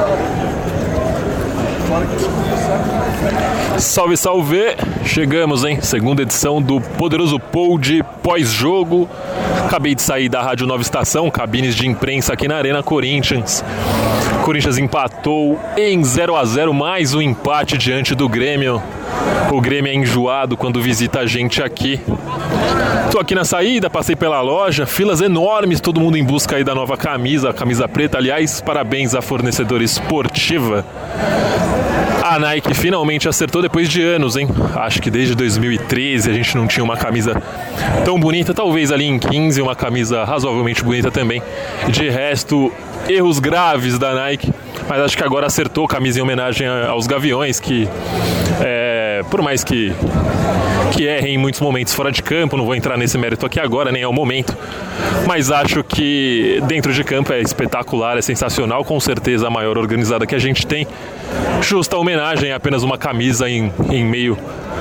있어가지고 Salve, salve! Chegamos, hein? Segunda edição do poderoso Pod pós-jogo. Acabei de sair da Rádio Nova Estação, cabines de imprensa aqui na Arena Corinthians. Corinthians empatou em 0 a 0 mais um empate diante do Grêmio. O Grêmio é enjoado quando visita a gente aqui. Tô aqui na saída, passei pela loja, filas enormes, todo mundo em busca aí da nova camisa, camisa preta. Aliás, parabéns à fornecedora esportiva. A Nike finalmente acertou depois de anos, hein? Acho que desde 2013 a gente não tinha uma camisa tão bonita. Talvez ali em 15 uma camisa razoavelmente bonita também. De resto, erros graves da Nike. Mas acho que agora acertou camisa em homenagem aos Gaviões, que é, por mais que que errem em muitos momentos fora de campo, não vou entrar nesse mérito aqui agora, nem é o momento, mas acho que dentro de campo é espetacular, é sensacional, com certeza a maior organizada que a gente tem. Justa homenagem, apenas uma camisa em, em meio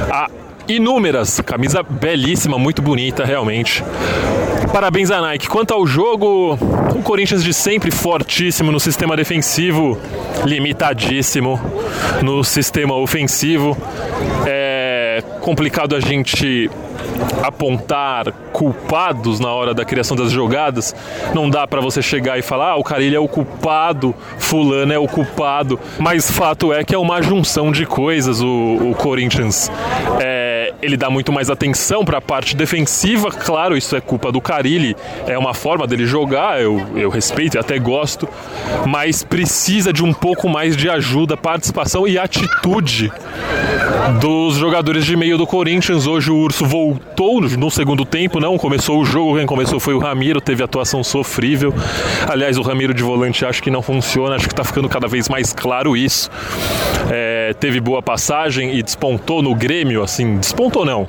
a inúmeras, camisa belíssima, muito bonita realmente. Parabéns a Nike. Quanto ao jogo, o Corinthians de sempre fortíssimo no sistema defensivo, limitadíssimo no sistema ofensivo. É complicado a gente apontar culpados na hora da criação das jogadas. Não dá para você chegar e falar, ah, o Carilho é o culpado, fulano é o culpado. Mas fato é que é uma junção de coisas. O, o Corinthians é, ele dá muito mais atenção para a parte defensiva. Claro, isso é culpa do Carilli, é uma forma dele jogar. Eu, eu respeito e até gosto, mas precisa de um pouco mais de ajuda, participação e atitude dos jogadores de meio do Corinthians. Hoje o Urso voltou no segundo tempo, não começou o jogo, quem começou foi o Ramiro, teve atuação sofrível. Aliás, o Ramiro de volante acho que não funciona, acho que está ficando cada vez mais claro isso. É, teve boa passagem e despontou no Grêmio, assim, despontou não.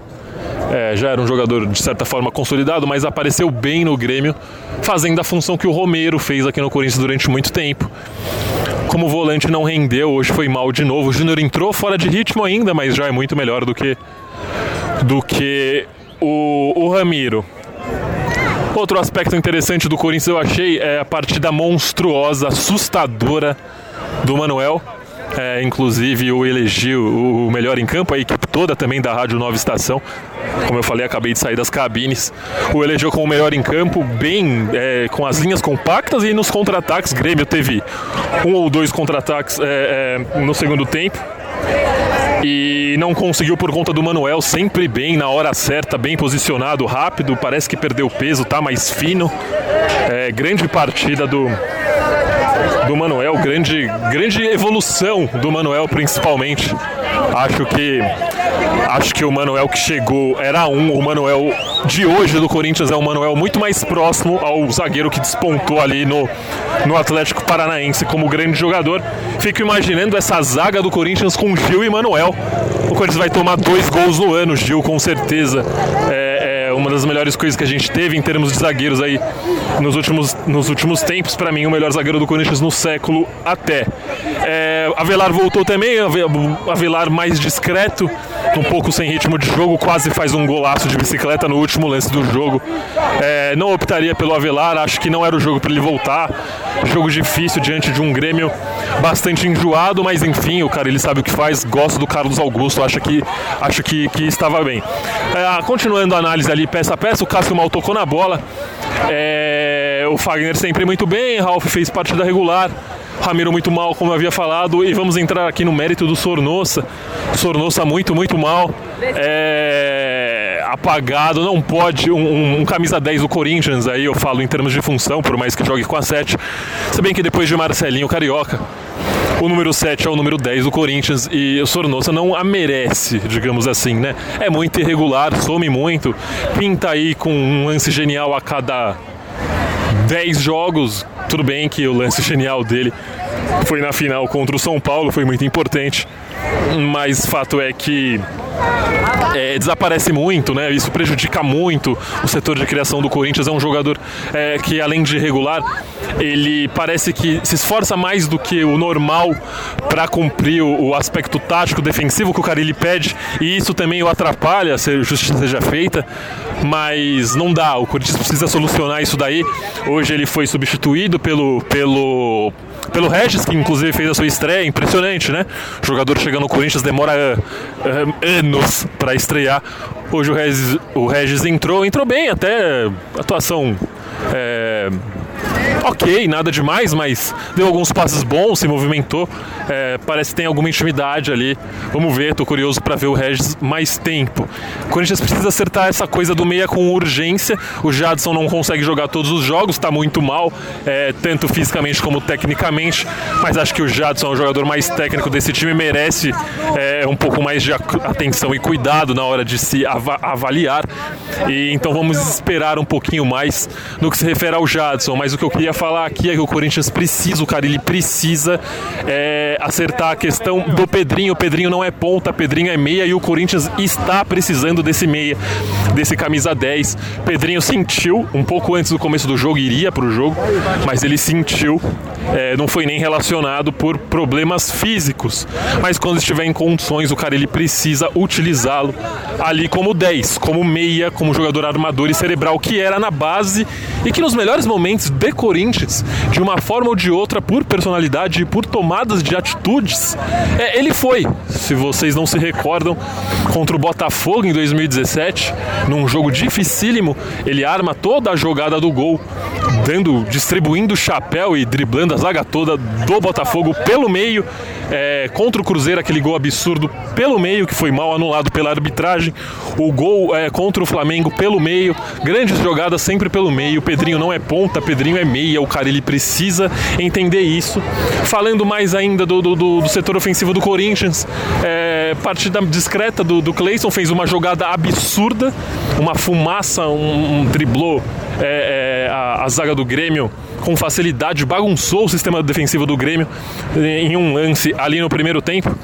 É, já era um jogador de certa forma consolidado, mas apareceu bem no Grêmio, fazendo a função que o Romero fez aqui no Corinthians durante muito tempo. Como o volante não rendeu, hoje foi mal de novo. O Júnior entrou fora de ritmo ainda, mas já é muito melhor do que do que o, o Ramiro. Outro aspecto interessante do Corinthians eu achei é a partida monstruosa, assustadora do Manuel. É, inclusive o elegiu o melhor em campo, a equipe toda também da Rádio Nova Estação. Como eu falei, acabei de sair das cabines. O elegeu como o melhor em campo, bem é, com as linhas compactas e nos contra-ataques. Grêmio teve um ou dois contra-ataques é, é no segundo tempo e não conseguiu por conta do Manuel, sempre bem, na hora certa, bem posicionado, rápido, parece que perdeu peso, tá mais fino. É, grande partida do, do Manuel, grande, grande evolução do Manuel principalmente. Acho que acho que o Manuel que chegou era um, o Manuel de hoje do Corinthians é um Manuel muito mais próximo ao zagueiro que despontou ali no, no Atlético Paranaense como grande jogador. Fico imaginando essa zaga do Corinthians com Gil e Manuel. O Corinthians vai tomar dois gols no ano, Gil com certeza. É, é uma das melhores coisas que a gente teve em termos de zagueiros aí nos últimos, nos últimos tempos. Para mim, o melhor zagueiro do Corinthians no século até. É, Avelar voltou também, Avelar mais discreto, um pouco sem ritmo de jogo, quase faz um golaço de bicicleta no último lance do jogo. É, não optaria pelo Avelar, acho que não era o jogo para ele voltar. Jogo difícil diante de um Grêmio bastante enjoado, mas enfim, o cara ele sabe o que faz. Gosto do Carlos Augusto, acho que, acho que, que estava bem. É, continuando a análise ali peça a peça, o Cássio mal tocou na bola. É, o Fagner sempre muito bem, Ralf fez partida regular. Ramiro muito mal, como eu havia falado, e vamos entrar aqui no mérito do Sornossa. Sornossa muito, muito mal. É... Apagado, não pode. Um, um, um, camisa 10 do Corinthians, aí eu falo em termos de função, por mais que jogue com a 7. Se bem que depois de Marcelinho Carioca, o número 7 é o número 10 do Corinthians e o Sornossa não a merece, digamos assim, né? É muito irregular, some muito, pinta aí com um lance genial a cada 10 jogos. Tudo bem que o lance genial dele foi na final contra o São Paulo, foi muito importante, mas fato é que é, desaparece muito, né? Isso prejudica muito o setor de criação do Corinthians. É um jogador é, que, além de regular, ele parece que se esforça mais do que o normal para cumprir o, o, aspecto tático defensivo que o Carilli pede, e isso também o atrapalha, se justiça seja feita. mas não dá. O Corinthians precisa solucionar isso daí. Hoje ele foi substituído pelo, pelo, pelo Regis, que inclusive fez a sua estreia. Impressionante, né? O jogador chegando no Corinthians demora uh, anos para estrear. Hoje o Regis, o Regis entrou, entrou bem até atuação. É, ok, nada demais, mas deu alguns passos bons, se movimentou. É, parece que tem alguma intimidade ali. Vamos ver, tô curioso para ver o Regis mais tempo. O Corinthians precisa acertar essa coisa do meia com urgência. O Jadson não consegue jogar todos os jogos, está muito mal, é, tanto fisicamente como tecnicamente. Mas acho que o Jadson é o jogador mais técnico desse time, merece é, um pouco mais de atenção e cuidado na hora de se avaliar. E então vamos esperar um pouquinho mais no que se refere ao Jadson. Mas o que eu queria falar aqui é que o Corinthians precisa, o cara ele precisa é, acertar a questão do Pedrinho. O Pedrinho não é ponta, Pedrinho é meia e o Corinthians está precisando desse meia, desse camisa 10. Pedrinho sentiu um pouco antes do começo do jogo, iria para o jogo, mas ele sentiu, é, não foi nem relacionado por problemas físicos. Mas quando estiver em condições, o cara ele precisa utilizá-lo ali como 10, como meia, como jogador armador e cerebral que era na base e que nos melhores momentos de Corinthians, de uma forma ou de outra, por personalidade e por tomadas de atitudes, é, ele foi. Se vocês não se recordam, contra o Botafogo em 2017, num jogo dificílimo, ele arma toda a jogada do gol, dando, distribuindo o chapéu e driblando a zaga toda do Botafogo pelo meio. É, contra o Cruzeiro, aquele gol absurdo pelo meio, que foi mal anulado pela arbitragem. O gol é, contra o Flamengo pelo meio. Grandes jogadas sempre pelo meio. Pedrinho não é ponta, Pedrinho é meia. O cara ele precisa entender isso. Falando mais ainda do, do, do setor ofensivo do Corinthians, é, partida discreta do, do fez uma jogada absurda, uma fumaça, um, um driblou é, é, a, a zaga do Grêmio com facilidade, bagunçou o sistema defensivo do Grêmio em um lance ali no primeiro tempo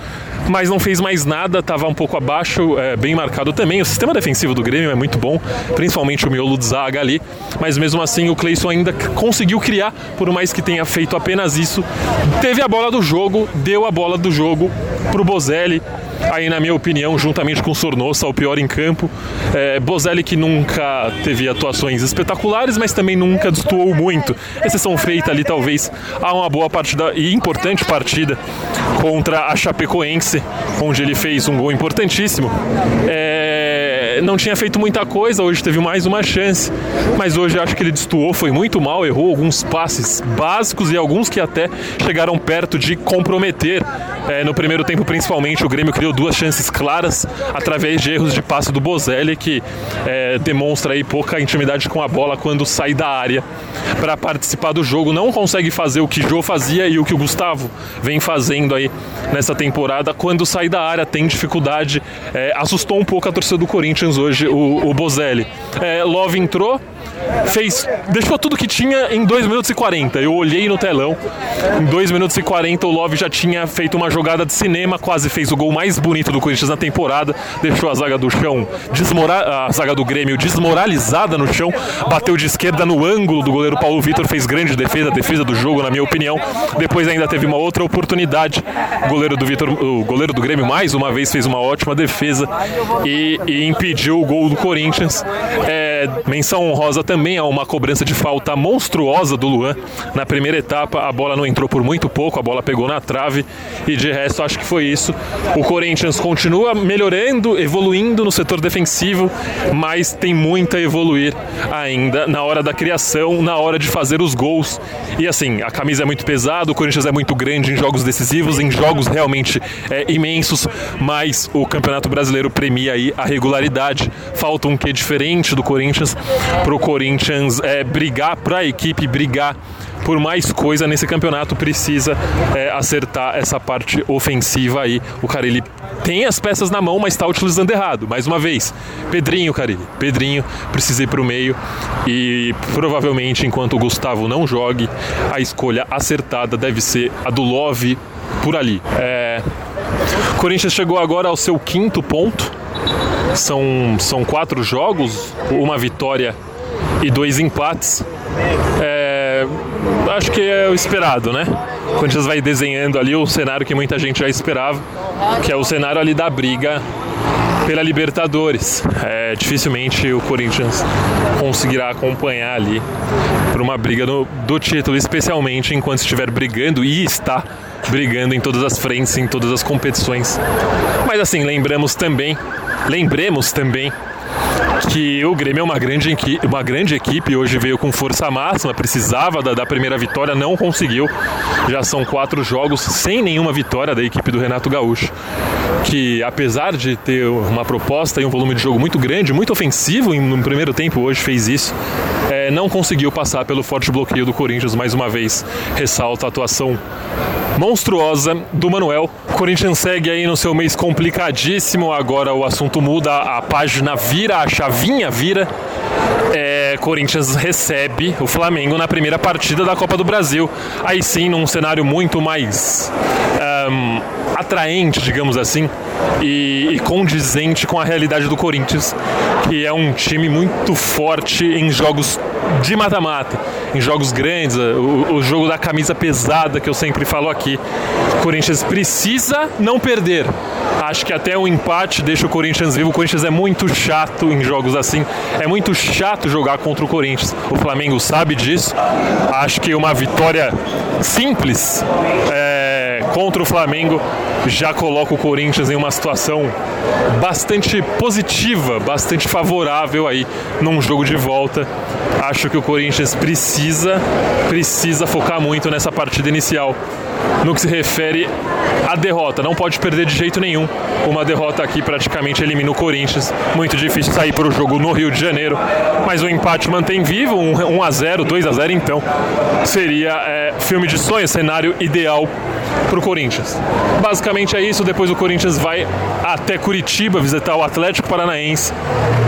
mas não fez mais nada, estava um pouco abaixo, é, bem marcado também. O sistema defensivo do Grêmio é muito bom, principalmente o miolo de zaga ali, mas mesmo assim o Cleison ainda conseguiu criar, por mais que tenha feito apenas isso. Teve a bola do jogo, deu a bola do jogo para o Bozelli, aí na minha opinião, juntamente com o Sornosa, o pior em campo. É, Bozelli que nunca teve atuações espetaculares, mas também nunca destoou muito. Exceção feita ali, talvez, a uma boa partida e importante partida contra a Chapecoense, onde ele fez um gol importantíssimo. É, não tinha feito muita coisa, hoje teve mais uma chance, mas hoje acho que ele destoou, foi muito mal, errou alguns passes básicos e alguns que até chegaram perto de comprometer é, no primeiro tempo, principalmente, o Grêmio criou duas chances claras através de erros de passe do Bozelli, que é, demonstra aí pouca intimidade com a bola quando sai da área para participar do jogo. Não consegue fazer o que Jô fazia e o que o Gustavo vem fazendo aí nessa temporada. Quando sai da área, tem dificuldade. É, assustou um pouco a torcida do Corinthians hoje, o, o Bozelli. É, Love entrou, fez, deixou tudo que tinha em 2 minutos e 40. Eu olhei no telão, em 2 minutos e 40 o Love já tinha feito uma jogada de cinema, quase fez o gol mais bonito do Corinthians na temporada, deixou a zaga do chão, desmora a zaga do Grêmio desmoralizada no chão, bateu de esquerda no ângulo do goleiro Paulo Vitor, fez grande defesa, defesa do jogo na minha opinião. Depois ainda teve uma outra oportunidade, o goleiro do Vitor, o goleiro do Grêmio mais uma vez fez uma ótima defesa e, e impediu o gol do Corinthians. É, menção honrosa também a uma cobrança de falta monstruosa do Luan. Na primeira etapa, a bola não entrou por muito pouco, a bola pegou na trave e de resto acho que foi isso. O Corinthians continua melhorando, evoluindo no setor defensivo, mas tem muito a evoluir ainda na hora da criação, na hora de fazer os gols. E assim, a camisa é muito pesada, o Corinthians é muito grande em jogos decisivos, em jogos realmente é, imensos, mas o Campeonato Brasileiro premia aí a regularidade. Falta um que diferente do Corinthians para o Corinthians é, brigar, para a equipe brigar por mais coisa nesse campeonato precisa é, acertar essa parte ofensiva aí. O Carilli tem as peças na mão, mas está utilizando errado. Mais uma vez, Pedrinho, Carilli. Pedrinho precisa ir para o meio e provavelmente enquanto o Gustavo não jogue, a escolha acertada deve ser a do Love por ali. É... Corinthians chegou agora ao seu quinto ponto. São, são quatro jogos, uma vitória e dois empates. É, acho que é o esperado, né? O Corinthians vai desenhando ali o cenário que muita gente já esperava, que é o cenário ali da briga pela Libertadores. É, dificilmente o Corinthians conseguirá acompanhar ali por uma briga do, do título, especialmente enquanto estiver brigando e está brigando em todas as frentes, em todas as competições. Mas assim, lembramos também, lembremos também que o Grêmio é uma grande, equipe, uma grande equipe, hoje veio com força máxima, precisava da, da, primeira vitória, não conseguiu. Já são quatro jogos sem nenhuma vitória da equipe do Renato Gaúcho, que apesar de ter uma proposta e um volume de jogo muito grande, muito ofensivo no primeiro tempo, hoje fez isso, é, não conseguiu passar pelo forte bloqueio do Corinthians mais uma vez. Ressalta a atuação monstruosa do Manuel. Corinthians segue aí no seu mês complicadíssimo. Agora o assunto muda, a página vira, a chavinha vira. É, Corinthians recebe o Flamengo na primeira partida da Copa do Brasil. Aí sim, num cenário muito mais um, atraente, digamos assim, e, e, condizente com a realidade do Corinthians, que é um time muito forte em jogos de mata-mata, em jogos grandes, o, o, jogo da camisa pesada que eu sempre falo aqui. O Corinthians precisa não perder. Acho que até o empate deixa o Corinthians vivo. O Corinthians é muito chato em jogos assim. É muito chato jogar contra o Corinthians. O Flamengo sabe disso. Acho que uma vitória simples. É contra o Flamengo já coloca o Corinthians em uma situação bastante positiva, bastante favorável aí num jogo de volta. Acho que o Corinthians precisa, precisa focar muito nessa partida inicial no que se refere à derrota. Não pode perder de jeito nenhum. Uma derrota aqui praticamente elimina o Corinthians. Muito difícil sair para o jogo no Rio de Janeiro. Mas o empate mantém vivo, 1 a 0 2 a 0 então. Seria é, filme de sonho, cenário ideal para o Corinthians. Basicamente é isso. Depois o Corinthians vai até Curitiba visitar o Atlético Paranaense.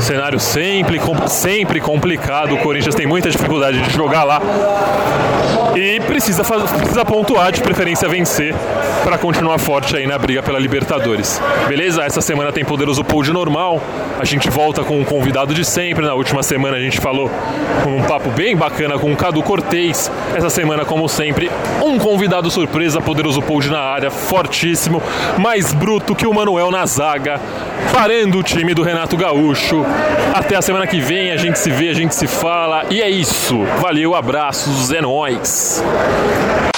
Cenário sempre, sempre complicado. O Corinthians tem muita dificuldade de jogar lá e precisa, precisa pontuar, de preferência vencer, para continuar forte aí na briga pela Libertadores. Beleza? Essa semana tem poderoso de normal. A gente volta com um convidado de sempre. Na última semana a gente falou um papo bem bacana com o Cadu Cortez. Essa semana, como sempre, um convidado surpresa, poderoso Pod na área, fortíssimo, mais bruto que o Manuel na zaga, parando o time do Renato Gaúcho. Até a semana que vem, a gente se vê, a gente se fala. E é isso. Valeu, abraços, é nóis.